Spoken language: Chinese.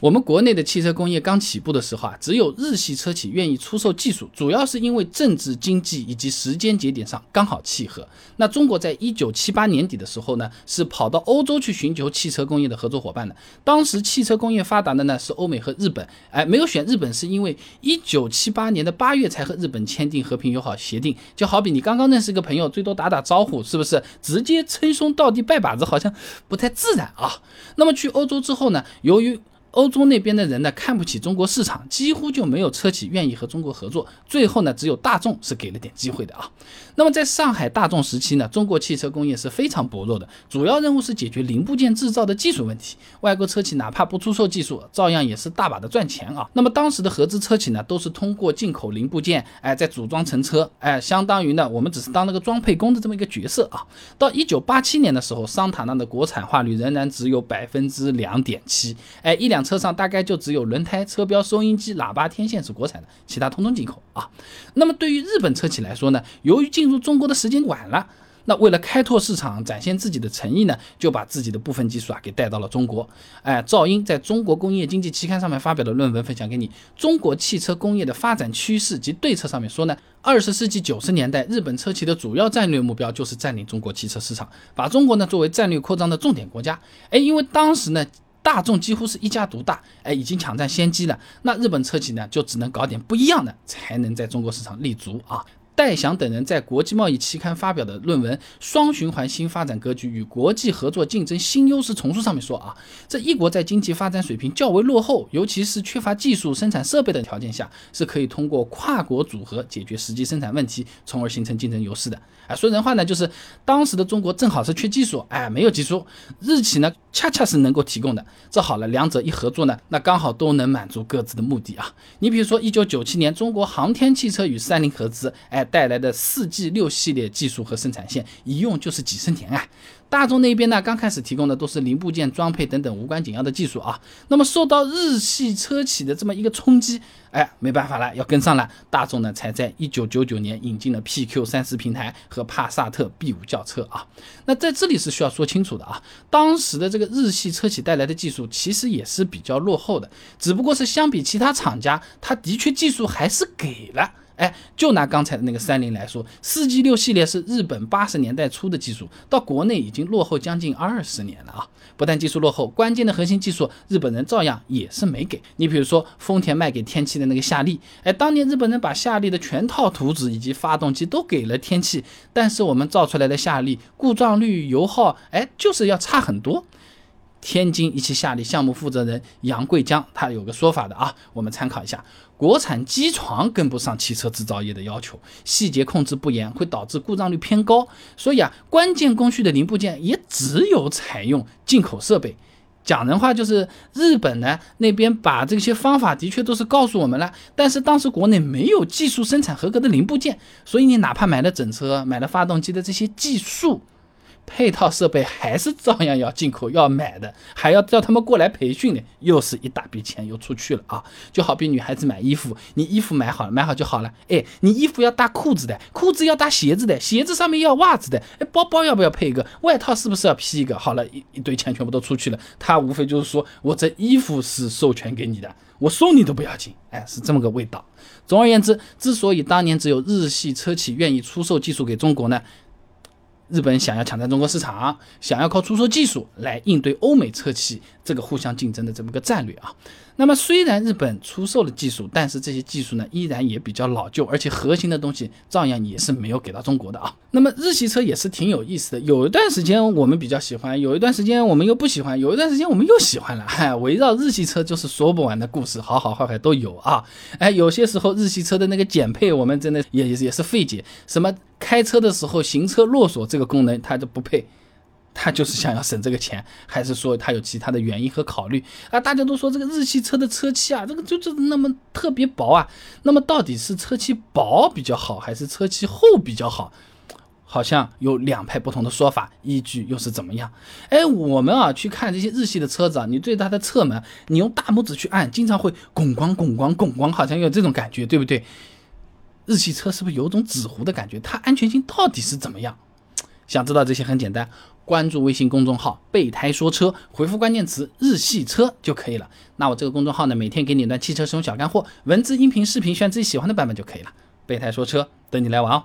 我们国内的汽车工业刚起步的时候啊，只有日系车企愿意出售技术，主要是因为政治、经济以及时间节点上刚好契合。那中国在一九七八年底的时候呢，是跑到欧洲去寻求汽车工业的合作伙伴的。当时汽车工业发达的呢是欧美和日本，哎，没有选日本是因为一九七八年的八月才和日本签订和平友好协定，就好比你刚刚认识一个朋友，最多打打招呼，是不是？直接称兄道弟拜把子好像不太自然啊。那么去欧洲之后呢，由于欧洲那边的人呢看不起中国市场，几乎就没有车企愿意和中国合作。最后呢，只有大众是给了点机会的啊。那么在上海大众时期呢，中国汽车工业是非常薄弱的，主要任务是解决零部件制造的技术问题。外国车企哪怕不出售技术，照样也是大把的赚钱啊。那么当时的合资车企呢，都是通过进口零部件，哎，再组装成车，哎，相当于呢，我们只是当那个装配工的这么一个角色啊。到一九八七年的时候，桑塔纳的国产化率仍然只有百分之两点七，哎，一辆。车上大概就只有轮胎、车标、收音机、喇叭、天线是国产的，其他通通进口啊。那么对于日本车企来说呢，由于进入中国的时间晚了，那为了开拓市场、展现自己的诚意呢，就把自己的部分技术啊给带到了中国。哎，赵英在中国工业经济期刊上面发表的论文分享给你，《中国汽车工业的发展趋势及对策》上面说呢，二十世纪九十年代，日本车企的主要战略目标就是占领中国汽车市场，把中国呢作为战略扩张的重点国家。哎，因为当时呢。大众几乎是一家独大，哎，已经抢占先机了。那日本车企呢，就只能搞点不一样的，才能在中国市场立足啊。戴翔等人在国际贸易期刊发表的论文《双循环新发展格局与国际合作竞争新优势重塑》上面说啊，这一国在经济发展水平较为落后，尤其是缺乏技术、生产设备的条件下，是可以通过跨国组合解决实际生产问题，从而形成竞争优势的。哎，说人话呢，就是当时的中国正好是缺技术，哎，没有技术，日企呢恰恰是能够提供的。这好了，两者一合作呢，那刚好都能满足各自的目的啊。你比如说，一九九七年，中国航天汽车与三菱合资，哎，带来的四 G 六系列技术和生产线，一用就是几十年啊。大众那边呢，刚开始提供的都是零部件装配等等无关紧要的技术啊。那么受到日系车企的这么一个冲击，哎，没办法了，要跟上了。大众呢，才在一九九九年引进了 PQ 三四平台和帕萨特 B 五轿车啊。那在这里是需要说清楚的啊，当时的这个日系车企带来的技术其实也是比较落后的，只不过是相比其他厂家，它的确技术还是给了。哎，就拿刚才的那个三菱来说，四 G 六系列是日本八十年代初的技术，到国内已经落后将近二十年了啊！不但技术落后，关键的核心技术日本人照样也是没给你。比如说丰田卖给天气的那个夏利，哎，当年日本人把夏利的全套图纸以及发动机都给了天气，但是我们造出来的夏利故障率、油耗，哎，就是要差很多。天津一汽夏利项目负责人杨桂江，他有个说法的啊，我们参考一下。国产机床跟不上汽车制造业的要求，细节控制不严，会导致故障率偏高。所以啊，关键工序的零部件也只有采用进口设备。讲人话就是日本呢那边把这些方法的确都是告诉我们了，但是当时国内没有技术生产合格的零部件，所以你哪怕买了整车，买了发动机的这些技术。配套设备还是照样要进口要买的，还要叫他们过来培训的，又是一大笔钱又出去了啊！就好比女孩子买衣服，你衣服买好了，买好就好了。哎，你衣服要搭裤子的，裤子要搭鞋子的，鞋子上面要袜子的。哎，包包要不要配一个？外套是不是要披一个？好了，一一堆钱全部都出去了。他无非就是说我这衣服是授权给你的，我送你都不要紧。哎，是这么个味道。总而言之，之所以当年只有日系车企愿意出售技术给中国呢？日本想要抢占中国市场，想要靠出售技术来应对欧美车企这个互相竞争的这么个战略啊。那么虽然日本出售了技术，但是这些技术呢依然也比较老旧，而且核心的东西照样也是没有给到中国的啊。那么日系车也是挺有意思的，有一段时间我们比较喜欢，有一段时间我们又不喜欢，有一段时间我们又喜欢了。嗨，围绕日系车就是说不完的故事，好好坏坏都有啊。哎，有些时候日系车的那个减配，我们真的也也是费解，什么开车的时候行车落锁这个功能它就不配。他就是想要省这个钱，还是说他有其他的原因和考虑啊？大家都说这个日系车的车漆啊，这个就就那么特别薄啊。那么到底是车漆薄比较好，还是车漆厚比较好？好像有两派不同的说法，依据又是怎么样？哎，我们啊去看这些日系的车子啊，你对它的侧门，你用大拇指去按，经常会拱光拱光拱光，好像有这种感觉，对不对？日系车是不是有种纸糊的感觉？它安全性到底是怎么样？想知道这些很简单。关注微信公众号“备胎说车”，回复关键词“日系车”就可以了。那我这个公众号呢，每天给你一段汽车使用小干货，文字、音频、视频，选自己喜欢的版本就可以了。备胎说车，等你来玩哦。